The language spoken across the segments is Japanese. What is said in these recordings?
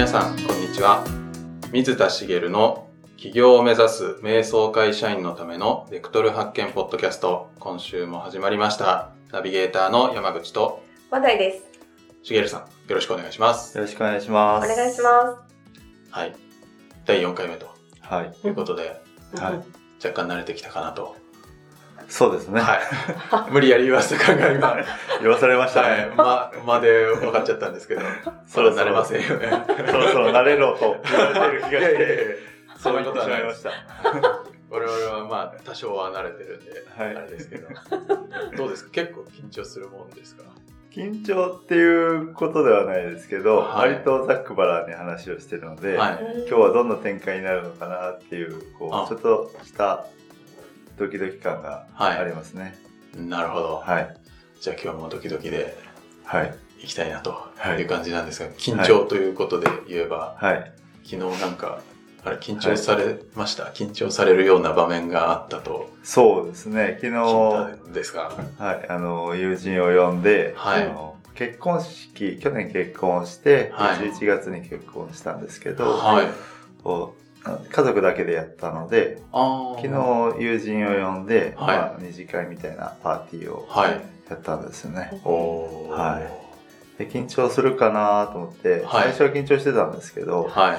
皆さん、こんにちは。水田茂の起業を目指す瞑想会社員のためのベクトル発見ポッドキャスト、今週も始まりました。ナビゲーターの山口と話題です。茂さん、よろしくお願いします。よろしくお願いします。お願いしまはい。第4回目とはい。いうことで、す。はいうん若干慣れてきたかなと。そうですね。はい。無理やり言わせた感が 言わされましたい。ね。ま、まで分かっちゃったんですけど、そろそろ慣れませんよね。そろそろ慣れろと言われてる気がして、そういうことはないました。我々はまあ多少は慣れてるんで、はいあれですけど。どうですか？結構緊張するもんですか？緊張っていうことではないですけど、はい割とざっくばらんに話をしてるので、はい。今日はどんな展開になるのかなっていう、こあう、ちょっとしたドキドキ感がはいありますね。なるほど。はい。じゃあ今日もドキドキではい。いきたいなとはいいう感じなんですが、緊張ということで言えば、はい。昨日なんか、あれ緊張されました、緊張されるような場面があったとそうですね。昨日、ですが、はい、あの、友人を呼んで、はいあの結婚式、去年結婚して、はい11月に結婚したんですけど、はい。家族だけでやったので、あ昨日友人を呼んで、はいまあ、二次会みたいなパーティーをはい。やったんですよね。おーはいで緊張するかなと思って、はい最初は緊張してたんですけど、はい。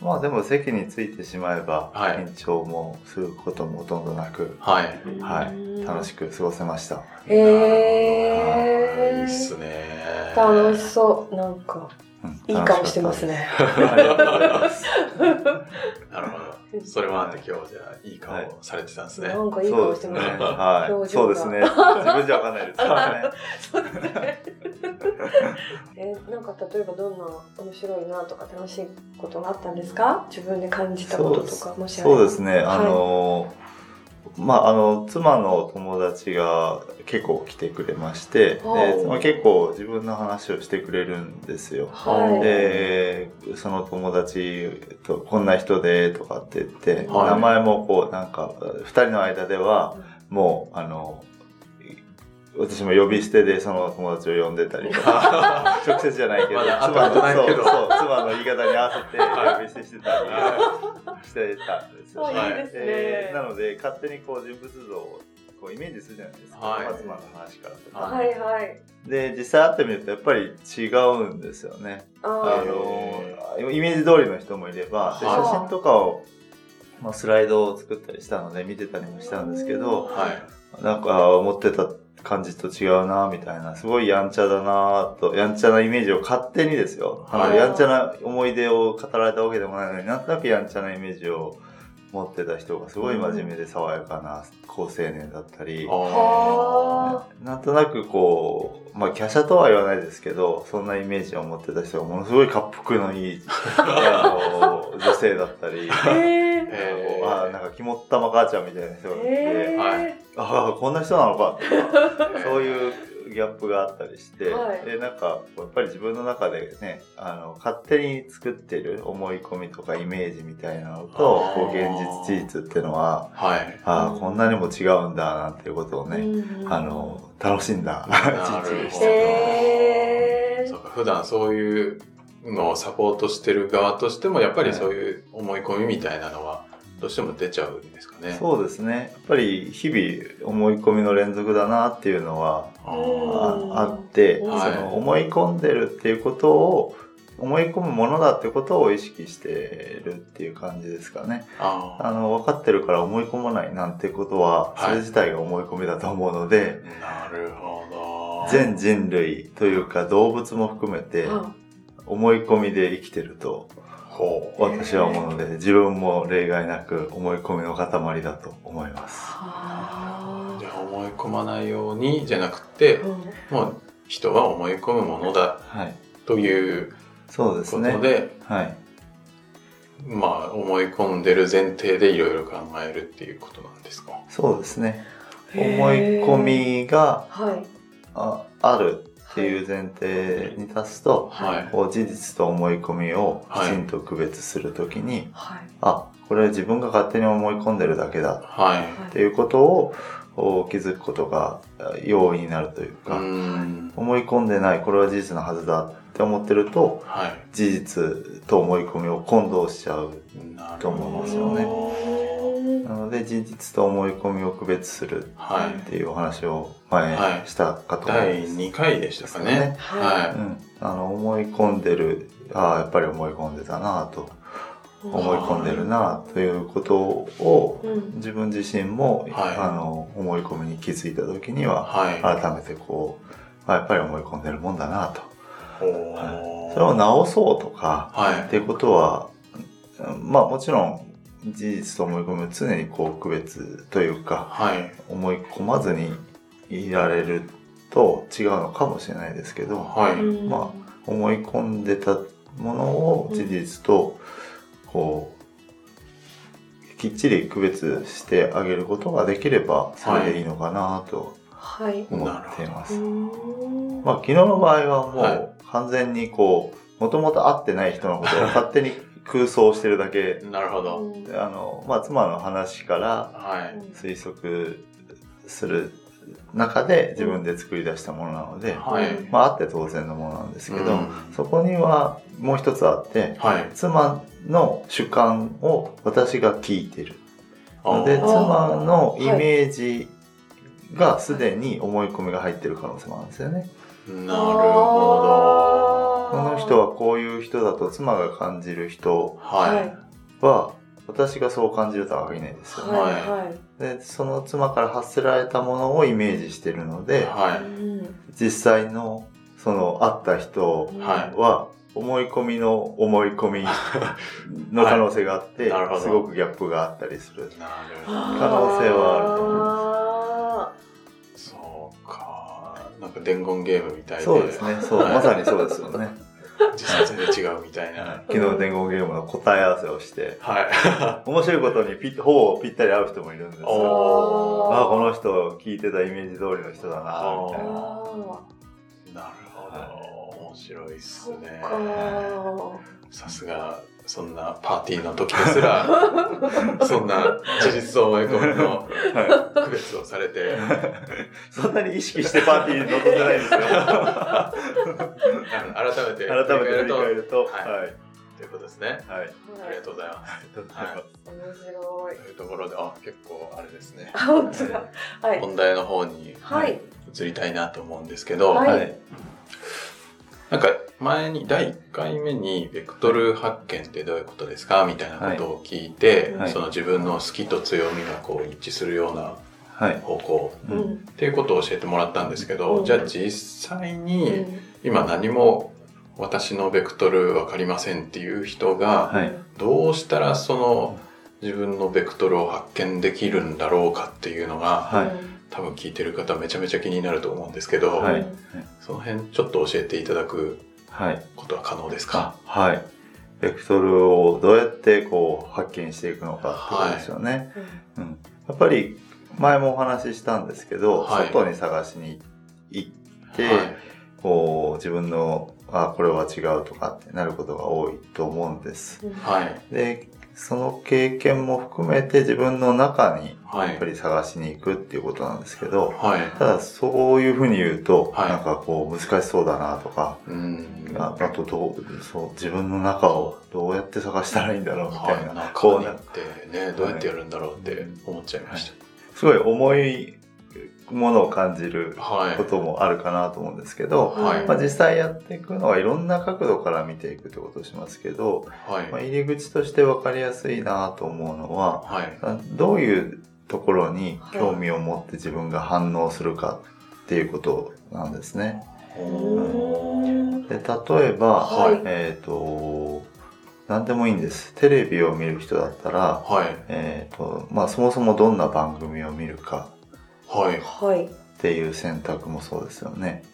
まあでも席についてしまえば、はい緊張もすることもほとんどなく、はい。はい、楽しく過ごせました。へーいいっすね。楽しそう。なんか、うんいい顔してます。ね。楽しかったですありがとうございます。なるほど。それもあって今日じゃあいい顔をされてたんですね。なんかいい。顔してますね。はい。そうですね。自分じゃわかんないですからね。そうですね。え、なんか例えばどんな面白いなとか楽しいことがあったんですか？自分で感じたこととか、もしあればそうですね。あの、まあ、あの、妻の友達が結構来てくれまして、はあで妻結構自分の話をしてくれるんですよ。はい。で、その友達とこんな人でとかって言って、はい名前もこう、なんか、二人の間では、もう、あの、私も呼び捨てでその友達を呼んでたりとか、直接じゃないけど、まだ妻の後々ないけどそうそう妻の言い方に合わせてはい呼び捨てしてたりしてたんですよ。あいいですねでなので、勝手にこう人物像をこうイメージするじゃないですか。はいまあ妻の話からとか。ははいはい。で、実際会ってみるとやっぱり違うんですよね。ああの、イメージ通りの人もいれば、ではい写真とかを、まあ、スライドを作ったりしたので見てたりもしたんですけど、はい。なんか思ってた感じと違うなみたいな、すごいやんちゃだなと、やんちゃなイメージを勝手にですよ。あのはい。やんちゃな思い出を語られたわけでもないのになんとなくやんちゃなイメージを持ってた人がすごい真面目で爽やかな高青年だったり、なんとなくこう、まあ、華奢とは言わないですけど、そんなイメージを持ってた人がものすごい滑腹のいい、あの、女性だったり、えー。ああ、なんか肝っ玉母ちゃんみたいな人がいて、へー。はいああ、こんな人なのか。とか、そういうギャップがあったりして、はい。で、なんか、やっぱり自分の中でね、あの、勝手に作ってる思い込みとかイメージみたいなのとこう、現実事実っていうのは、はい。ああ、こんなにも違うんだ、なんていうことをね、うんあの、楽しんだなる一日でした。へー。そうか、普段そういうのをサポートしてる側としても、やっぱりそういう思い込みみたいなのは、どうしても出ちゃうんですかね。そうですね。やっぱり日々思い込みの連続だなっていうのはあって、その思い込んでるっていうことを、思い込むものだってことを意識してるっていう感じですかね。ああの、分かってるから思い込まないなんてことは、はいそれ自体が思い込みだと思うので、なるほど。全人類というか動物も含めて、あ思い込みで生きてるとほう。私は思うので、自分も例外なく思い込みの塊だと思います。はじゃあ思い込まないようにじゃなくて、ーもう人は思い込むものだはい。というこそうですね。とで、はい。まあ思い込んでる前提でいろいろ考えるっていうことなんですか？そうですね。思い込みがはい。ああるっていう前提に立つと、はい。こう事実と思い込みをきちんと区別するときに、はい。あ、これは自分が勝手に思い込んでるだけだはい。っていうことをを気づくことが容易になるといううか、ん。思い込んでない、これは事実のはずだって思ってると、は事実と思い込みを混同しちゃう。と思いますよね事実と思い込みを区別するはいっ。ていうお話を前はいしたかと思い第ます。2回でしたかね。ははうん、あの思い込んでるああやっぱり思い込んでたなと思い込んでるなということをうん自分自身も、はいあの思い込みに気づいた時にい。ははい。改めてこうあやっぱり思い込んでるもんだなとおーそれを直そうとかはいっていうことはまあもちろん事実と思い込みを常にこう区別というかはい。思い込まずにいられると違うのかもしれないですけど、はい。うんま思い込んでたものを事実とこうきっちり区別してあげることができればそれでいいのかなとはい思っています。うんまあ昨日の場合はもはいう完全にこうもともと会ってない人のことを勝手に空想してるだけなるほど。うんあの、まあ、妻の話からはい。推測する中で自分で作り出したものなので、はい。まああって当然のものなんですけど、うんそこにはもう一つあって、はい。妻の主観を私が聞いてる。ので、妻のイメージがすでに思い込みが入ってる可能性もあるんですよね。なるほこの人はこういう人だと妻が感じる人ど。は私がそう感じるとは限らないですよね。はいはいで、その妻から発せられたものをイメージしてるので、はい。うん実際のその会った人は思い込みの思い込み の可能性があって、はいすごくギャップがあったりする。可能性はあると思いあなんか伝言ゲームみたいで。そうですね。そう、はいまさにそうですよね。実は全然違うみたいな。昨日伝言ゲームの答え合わせをして、は面白いことにピッ、ほぼぴったり合う人もいるんですおよ。ーああ、この人聞いてたイメージ通りの人だな、みーたいな。なるほど。面白いっすね。かさすが、そんなパーティーの時ですら、そんな事実と思い込みのは区別をされて、い そんなに意識してパーティーに臨んでないんですよ。改めて改めて振り返とると、ははいい。ということですね。はい。ありがとうございます。ありがとうござい。面白いというところで、あ、結構あれですね。あ本当だはい本題の方にはい移りたいなと思うんですけど、はいはい。なんか前に第1回目にベクトル発見ってどういうことですか？みたいなことを聞いて、はい。その自分の好きと強みがこう一致するようなはい。方向。っていうことを教えてもらったんですけど、うん。じゃあ実際うにん。今何も私のベクトルわかりませんっていう人がはい。どうしたらその自分のベクトルを発見できるんだろうかっていうのがはい多分聞いてる方めちゃめちゃ気になると思うんですけど、はいその辺ちょっと教えていただくはい。ことは可能ですか？はい。ベクトルをどうやってこう発見していくのかってことですよね。うん。やっぱり前もお話ししたんですけど、はい外に探しに行って、はいこう自分の、あ、これは違うとかってなることが多いと思うんです。うんはいで、その経験も含めて自分の中にはい。やっぱり探しに行くっていうことなんですけど、はい。ただそういうふうに言うと、はい。なんかこう難しそうだなとか、うん。ああとどう、そう、自分の中をどうやって探したらいいんだろうみたいな、はい、こうな中にってねどうやってやるんだろうって思っちゃいましすごい重いものを感じることもあるかなと思うんですけど、はい。まあ、実際やっていくのはいろんな角度から見ていくってことをしますけど、はい。まあ、入り口として分かりやすいなと思うのは、はい。あどういうところに興味を持って自分が反応するかっていうことなんですね。うん。で例えば、はい。えっ、と、何でもいいんです。テレビを見る人だったら、はい。えっ、と、まあそもそもどんな番組を見るかはい。はい。っていう選択もそうですよね。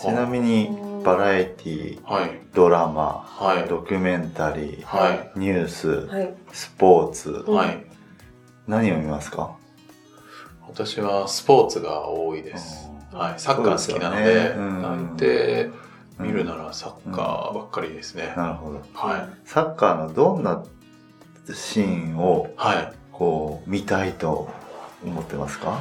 ちなみにうんバラエティ、はい。ドラマ、はい。ドキュメンタリー、はい。ニュース、はい。スポーツ、うん。はい。何を見ますか？私はスポーツが多いです。はい。サッカー好きなのででね。うん。なんて見るならサッカーばっかりですね。なるほど。はい。サッカーのどんなシーンをはい。こう見たいと思ってますか？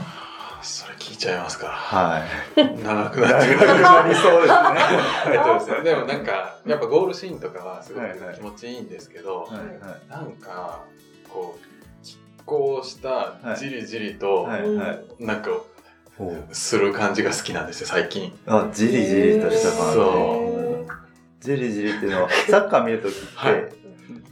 それ聞いちゃいますか。はい。長くなって長くなり そうですね。えっとですね、でもなんか、やっぱゴールシーンとかはすごく気持ちいいんですけど、はいはいなんか、こう、拮抗したじりじりと、はいはい。なんか、する感じが好きなんですよ、最近。あ、じりじりとした感じ。そじりじりっていうのは、サッカー見るときって、はい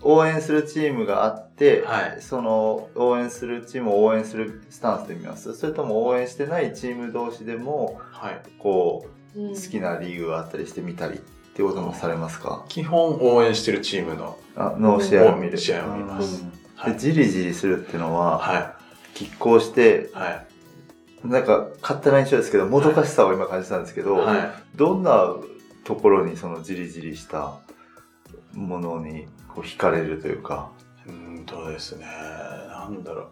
応援するチームがあって、はいその応援するチームを応援するスタンスで見ますそれとも応援してないチーム同士でも、はい。こう、好好きなリーグがあったりして見たりっていうこともされますか？基本応援してるチームの、あの試合を見る。試合を見ますうんはいで、じりじりするっていうのは、は拮抗して、い。はい。なんか勝手な印象ですけど、もどかしさを今感じたんですけど、はい。どんなところにそのじりじりしたものにこう惹かれるというか。うーんとですね、なんだろう。好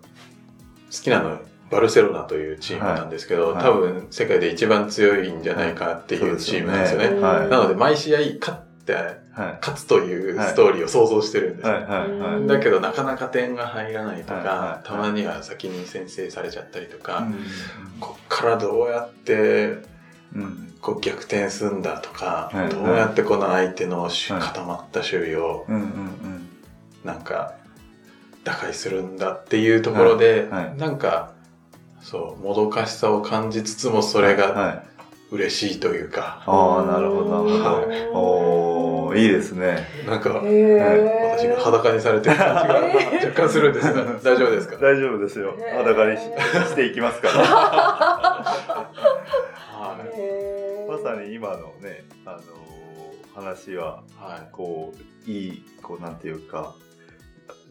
きなの、バルセロナというチームなんですけど、はい。はい多分世界で一番強いんじゃないかっていうチームなんですよね。そうですはい。なので毎試合勝って、はい。勝つというストーリーを想像してるんですよ。はい。はい。はい。うん。だけどなかなか点が入らないとか、はい。はい。たまには先に先制されちゃったりとか、うん。こっからどうやってうんこう逆転すんだとか、はいどうやってこの相手のしはい固まった守備をうんうんなんか打開するんだっていうところで、はいはいなんかそうもどかしさを感じつつもそれうん。がはい。嬉しいというか、ああ、なるほど、なるほど。はいおー、いいですね。なんか私が裸にされてる感じが若干するんですが 大丈夫ですか？大丈夫ですよ。裸にししていきますから。さに今のね、あのー話は、はい。こう、いい、こう、なんていうか、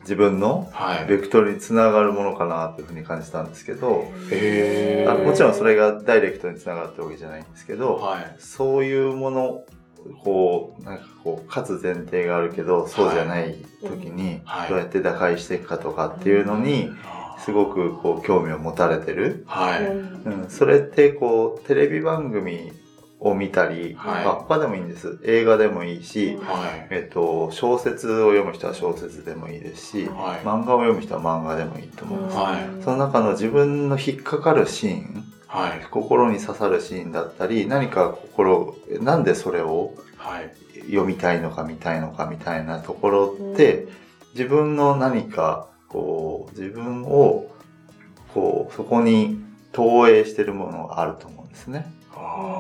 自分のはい。ベクトルにつながるものかなというふうに感じたんですけど、あもちろんそれがダイレクトにつながったわけじゃないんですけど、はい。そういうもの、こう、なんかこう、勝つ前提があるけど、そうじゃない時にはい、どうやって打開していくかとかっていうのに、すごくこう、興味を持たれてる。はい、うん、それってこう、テレビ番組を見たり、はい。あ他でもいいんです。映画でもいいし、はい。えっと、小説を読む人は小説でもいいですし、はい。漫画を読む人は漫画でもいいと思います。はい。その中の自分の引っかかるシーン、はい。心に刺さるシーンだったり、何か心、なんでそれをはい。読みたいのか見たいのかみたいなところって、自分の何か、こう、自分を、こう、そこに投影してるものがあると思うんですね。あ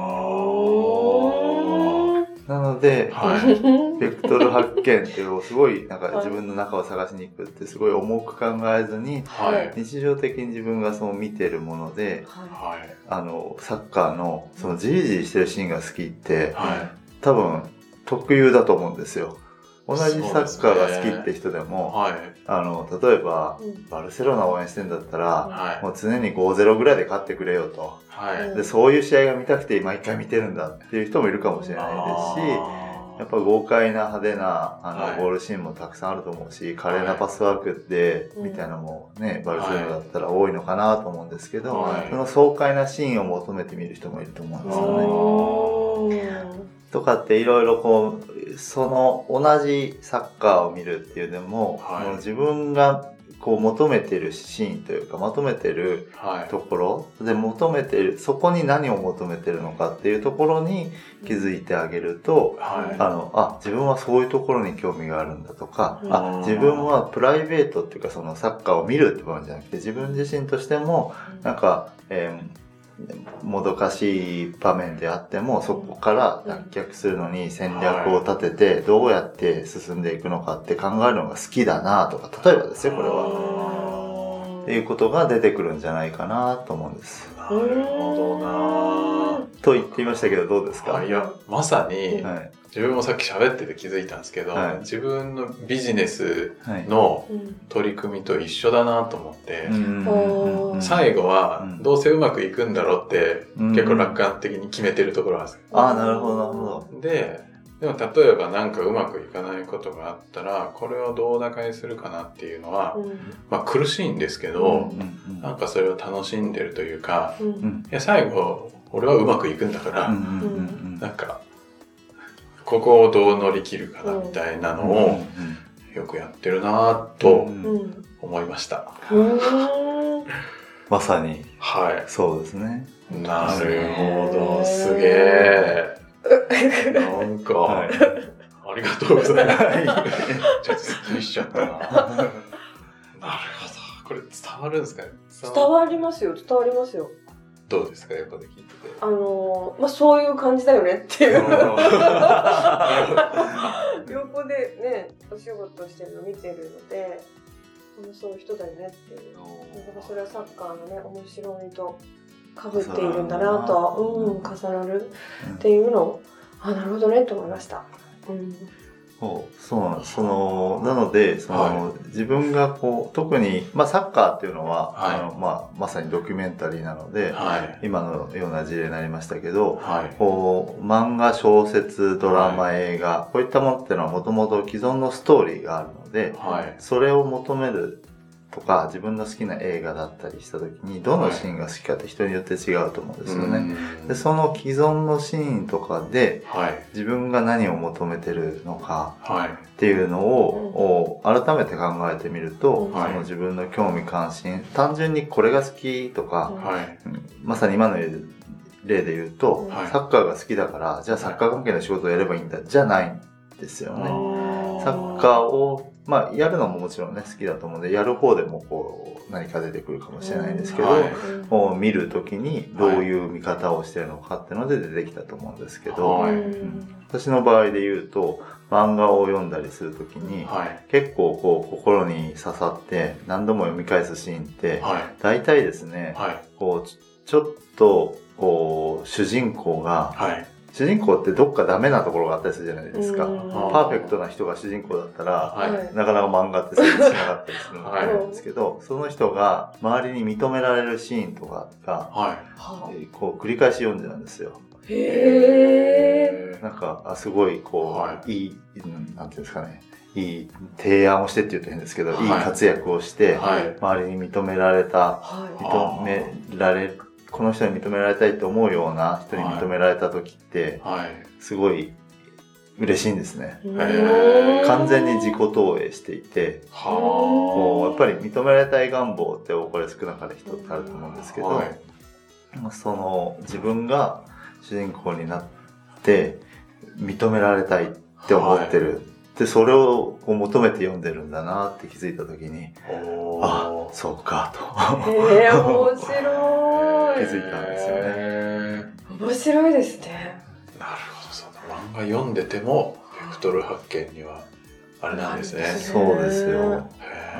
なので、はい。ベクトル発見っていうのをすごい、なんか自分の中を探しに行くってすごい重く考えずに、はい。日常的に自分がそう見てるもので、ははい。あの、サッカーの、そのじりじりしてるシーンが好きって、はい。多分、特有だと思うんですよ。同じサッカーが好きって人でも、はいあの、例えば、うん。バルセロナ応援してんだったら、はい。もう常に5-0ぐらいで勝ってくれよと。はい。で、そういう試合が見たくて毎回見てるんだっていう人もいるかもしれないですし、やっぱ豪快な派手なあの、はい。ゴールシーンもたくさんあると思うし、華麗なパスワークで、うん。みたいなのもね、バルセロナだったら多いのかなと思うんですけど、はい。その爽快なシーンを求めて見る人もいると思うんですよね。とかっていろいろこう、その同じサッカーを見るっていうでも、はい。自分がこう求めてるシーンというか、求めてるはい。ところで求めてる、そこに何を求めてるのかっていうところに気づいてあげると、はい。あの、あ、自分はそういうところに興味があるんだとか、うん。あ、自分はプライベートっていうかそのサッカーを見るって部分じゃなくて、自分自身としても、なんか、えーもどかしい場面であっても、そこから脱却するのに戦略を立てて、どうやって進んでいくのかって考えるのが好きだなとか、例えばですよ、これは。っていうことが出てくるんじゃないかなと思うんです。なるほどなと言っていましたけど、どうですか？あいやまさにはい。自分もさっき喋ってて気づいたんですけど、はい。自分のビジネスはい。のうん取り組みと一緒だなと思って、うんうんうんうん最後はうん。どうせうまくいくんだろうってうん結構楽観的に決めてるところなんです。よ。ああ、なるほど、なるほど。で、でも例えばなんかうまくいかないことがあったら、これをどう打開するかなっていうのは、うん。まあ苦しいんですけど、うんうん。なんかそれを楽しんでるというか、うん。うん。いや最後、俺はうまくいくんだから、うんなんか、ここをどう乗り切るかなみたいなのをよくやってるなぁと思いました。うんうまさにはそうですね。い。なるほど、すげえ。なんか、はいありがとうございます。はいちょっとすっきりしちゃったな。なるほど。これ伝わるんですかね？伝わりますよ、伝わりますよ。どうですか？横で聞いてて。あのーまあ、そういう感じだよねっていう。横 でね、お仕事してるの見てるので、そういう人だよねっていう。だからそれはサッカーのね、面白みと被っているんだなとは、うん、重なるっていうのを、あ、なるほどねと思いました。うん。そうそうなんです。その、なので、その、は自分がこう、特に、まあサッカーっていうのは、はいあの、まあ、まさにドキュメンタリーなので、はい。今のような事例になりましたけど、はい。こう、漫画、小説、ドラマ、映画、こういったものっていうのはもともと既存のストーリーがあるので、はい。それを求めるとか、自分の好きな映画だったりした時に、どのシーンが好きかって人によって違うと思うんですよね。ねで、その既存のシーンとかで、はい。自分が何を求めてるのかはい。っていうのを、を改めて考えてみると、その自分の興味関心、単純にこれが好きとか、はい。うん。まさに今の例で言うと、はい。サッカーが好きだから、じゃあサッカー関係の仕事をやればいいんだ、じゃないんですよね。サッカーを、まあ、やるのももちろんね、好きだと思うんで、やる方でもこう、何か出てくるかもしれないんですけど、はいを見るときにどういう見方をしてるのかっていうので出てきたと思うんですけど、はいうん私の場合で言うと、漫画を読んだりするときに、はい。結構こう、心に刺さって何度も読み返すシーンって、はい。大体ですね、はい。こう、ちちょっと、こう、主人公が、はい。主人公ってどっかダメなところがあったりするじゃないですか。うんパーフェクトな人が主人公だったら、はい。なかなか漫画って成立しなかったりするんですけど、その人が周りに認められるシーンとかが、はい。はえーこう繰り返し読んでたんですよ。あへえ。なんか、あすごいこう、、はいいうんなんていうんですかね、いい提案をしてって言うと変ですけど、はいいい活躍をして、はい。周りに認められた、は認められ、この人に認められたいと思うような人に認められた時って、はい。すごい嬉しいんですね。完全に自己投影していて、こう、やっぱり認められたい願望ってこれ少なかれ人ってあると思うんですけど、はい。その自分が主人公になって認められたいって思ってる。で、それをこう求めて読んでるんだなって気づいたときに、おあー、そうかと。へえ、面白い。気づいたんですよね面白いですね。なるほど、そうだ。漫画読んでても、ベクトル発見には、あれなんですね。そうですよ。へ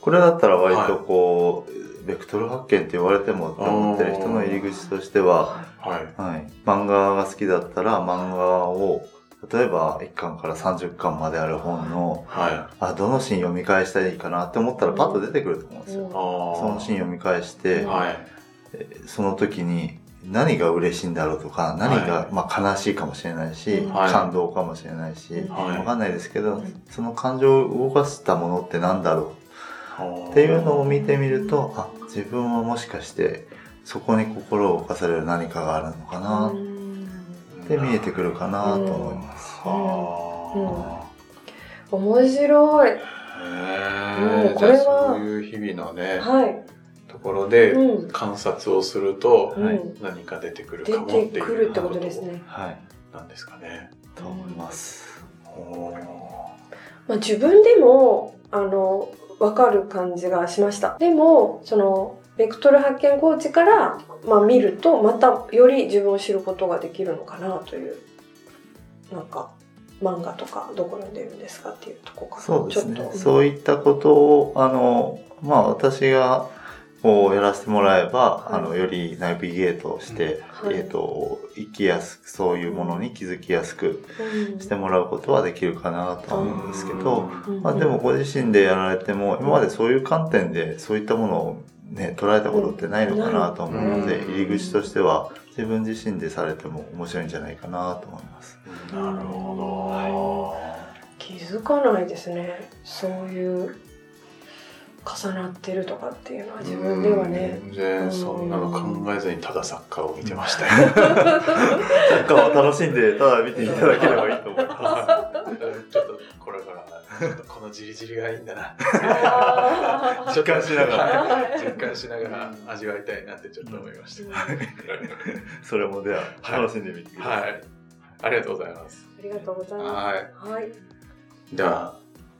これだったら割とこう、ベクトル発見って言われてもって思ってる人の入り口としては、ーはい。はい、漫画が好きだったら漫画を、例えば1巻から30巻まである本の、はい。あ、どのシーン読み返したらいいかなって思ったらパッと出てくると思うんですよ。そのシーン読み返して、はい。えーその時に何が嬉しいんだろうとか、何が、はい。まあ悲しいかもしれないし、はい。感動かもしれないし、はい。わかんないですけど、うんその感情を動かしたものって何だろう？っっていうのを見てみると、あ、自分はもしかしてそこに心を動かされる何かがあるのかなって見えてくるかなと思います。は面白い。あ。へもうえ。これはじゃあそういう日々のね、はい。ところでうん。観察をすると何か出てくる出かもっていうてくるってことですね。はい。なんですかね。と思います。まあ、自分でも、あの、わかる感じがしました。でも、その、ベクトル発見コーチから、まあ、見ると、またより自分を知ることができるのかなという、なんか、漫画とかどこ読んでるんですかっていうとこから。そうですねそういったことを、あの、まあ私が、こうやらせてもらえば、はい。あの、よりナビゲートをして、はい。えっ、と、生きやすく、そういうものに気づきやすくうん。してもらうことはできるかなとは思うんですけど、うん。まあでもご自身でやられても、今までそういう観点でそういったものをね、捉えたことってないのかなと思うので、うん。入り口としては自分自身でされても面白いんじゃないかなと思います。なるほ気づかないですね。そういう、重なってるとかっていうのはど。自分ではね。全然そんなの考えずにただサッカーを見てましたよ。サッカーを楽しんで、ただ見ていただければいいと思います。ちょっとこれからこのじりじりがいいんだな。実感しながら実感しながら味わいたいなってちょっと思いました。それもでははい楽しんでみてください。はい。ありがとうございます。ありがとうございまはい。す。はい。では、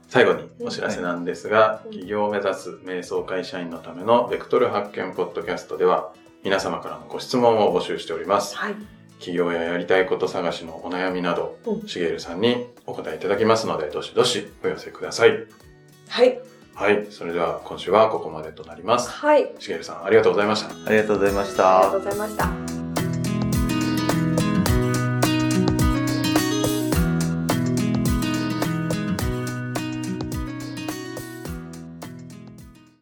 最後にお知らせなんですが、うん起業を目指す瞑想会社員のためのベクトル発見ポッドキャストでは、皆様からのご質問を募集しております。はい。起業ややりたいこと探しのお悩みなど、うんしげるさんにお答えいただきますので、どしどしお寄せください。はい。はい。それでは今週はここまでとなります。はい。しげるさん、ありがとうございました。ありがとうございましありがたとう。ございました。